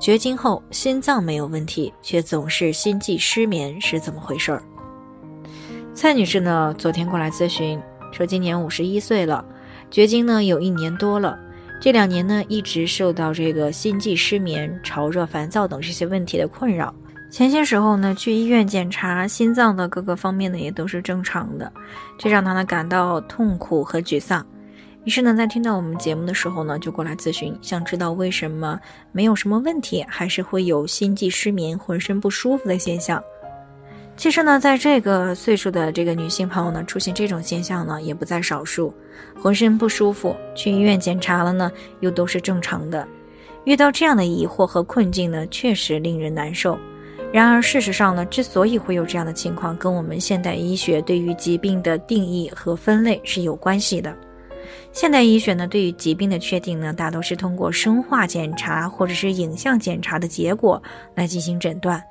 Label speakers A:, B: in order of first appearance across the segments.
A: 绝经后心脏没有问题，却总是心悸失眠，是怎么回事儿？蔡女士呢，昨天过来咨询，说今年五十一岁了，绝经呢有一年多了，这两年呢一直受到这个心悸失眠、潮热烦躁等这些问题的困扰。前些时候呢去医院检查，心脏的各个方面呢也都是正常的，这让她呢感到痛苦和沮丧。于是呢，在听到我们节目的时候呢，就过来咨询，想知道为什么没有什么问题，还是会有心悸失眠、浑身不舒服的现象。其实呢，在这个岁数的这个女性朋友呢，出现这种现象呢，也不在少数。浑身不舒服，去医院检查了呢，又都是正常的。遇到这样的疑惑和困境呢，确实令人难受。然而，事实上呢，之所以会有这样的情况，跟我们现代医学对于疾病的定义和分类是有关系的。现代医学呢，对于疾病的确定呢，大都是通过生化检查或者是影像检查的结果来进行诊断。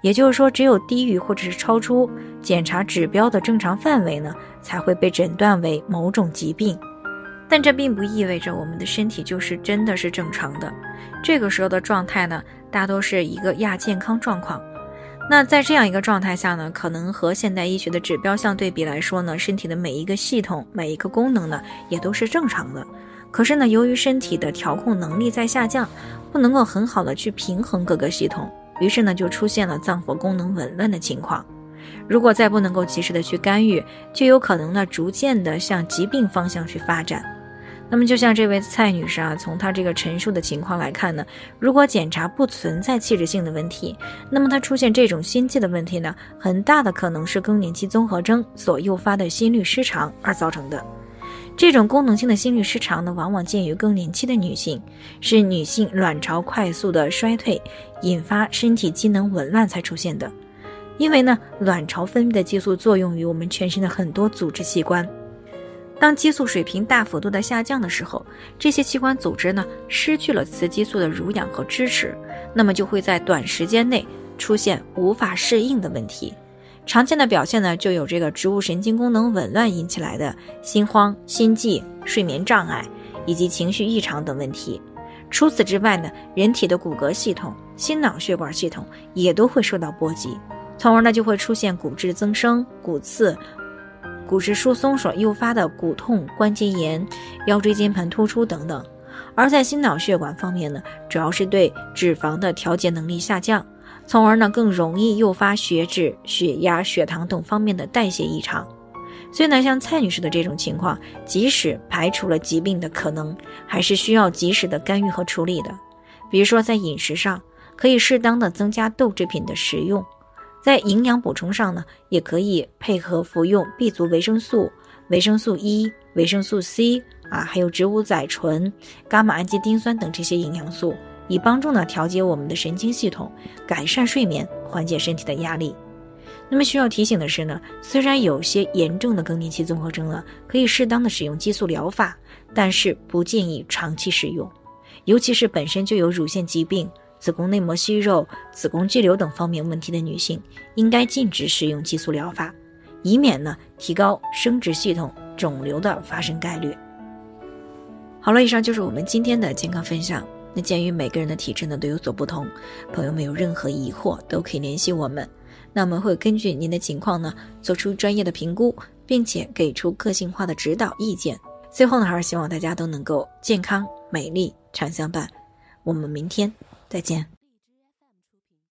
A: 也就是说，只有低于或者是超出检查指标的正常范围呢，才会被诊断为某种疾病。但这并不意味着我们的身体就是真的是正常的。这个时候的状态呢，大多是一个亚健康状况。那在这样一个状态下呢，可能和现代医学的指标相对比来说呢，身体的每一个系统、每一个功能呢，也都是正常的。可是呢，由于身体的调控能力在下降，不能够很好的去平衡各个系统，于是呢，就出现了脏腑功能紊乱的情况。如果再不能够及时的去干预，就有可能呢，逐渐的向疾病方向去发展。那么，就像这位蔡女士啊，从她这个陈述的情况来看呢，如果检查不存在器质性的问题，那么她出现这种心悸的问题呢，很大的可能是更年期综合征所诱发的心律失常而造成的。这种功能性的心律失常呢，往往见于更年期的女性，是女性卵巢快速的衰退，引发身体机能紊乱才出现的。因为呢，卵巢分泌的激素作用于我们全身的很多组织器官。当激素水平大幅度的下降的时候，这些器官组织呢失去了雌激素的濡养和支持，那么就会在短时间内出现无法适应的问题。常见的表现呢就有这个植物神经功能紊乱引起来的心慌、心悸、睡眠障碍以及情绪异常等问题。除此之外呢，人体的骨骼系统、心脑血管系统也都会受到波及，从而呢就会出现骨质增生、骨刺。骨质疏松所诱发的骨痛、关节炎、腰椎间盘突出等等，而在心脑血管方面呢，主要是对脂肪的调节能力下降，从而呢更容易诱发血脂、血压、血糖等方面的代谢异常。所以呢，像蔡女士的这种情况，即使排除了疾病的可能，还是需要及时的干预和处理的。比如说在饮食上，可以适当的增加豆制品的食用。在营养补充上呢，也可以配合服用 B 族维生素、维生素 E、维生素 C 啊，还有植物甾醇、伽马氨基丁酸等这些营养素，以帮助呢调节我们的神经系统，改善睡眠，缓解身体的压力。那么需要提醒的是呢，虽然有些严重的更年期综合征了，可以适当的使用激素疗法，但是不建议长期使用，尤其是本身就有乳腺疾病。子宫内膜息肉、子宫肌瘤等方面问题的女性，应该禁止使用激素疗法，以免呢提高生殖系统肿瘤的发生概率。好了，以上就是我们今天的健康分享。那鉴于每个人的体质呢都有所不同，朋友们有任何疑惑都可以联系我们，那我们会根据您的情况呢做出专业的评估，并且给出个性化的指导意见。最后呢，还是希望大家都能够健康美丽常相伴。我们明天。再见。